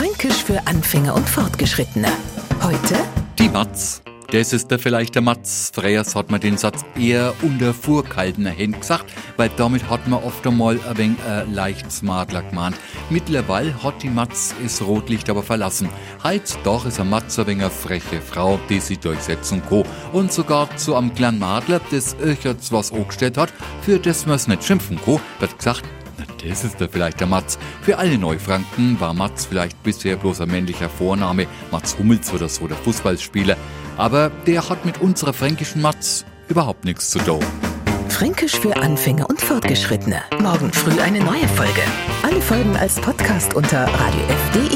Fränkisch für Anfänger und Fortgeschrittene. Heute Die Matz. Das ist da vielleicht der Matz. Früher hat man den Satz eher unter vorkaltener Hände gesagt, weil damit hat man oft einmal ein wenig äh, leicht smartler gemahnt. Mittlerweile hat die Matz das Rotlicht aber verlassen. Heiz doch ist ein Matz ein wenig eine freche Frau, die sich durchsetzen kann. Und sogar zu einem kleinen Madler, das euch jetzt was angestellt hat, für das man's nicht schimpfen kann, wird gesagt, das ist da vielleicht der Matz. Für alle Neufranken war Matz vielleicht bisher bloß ein männlicher Vorname, Matz Hummels oder so, der Fußballspieler. Aber der hat mit unserer fränkischen Matz überhaupt nichts zu tun. Fränkisch für Anfänger und Fortgeschrittene. Morgen früh eine neue Folge. Alle Folgen als Podcast unter radiof.de.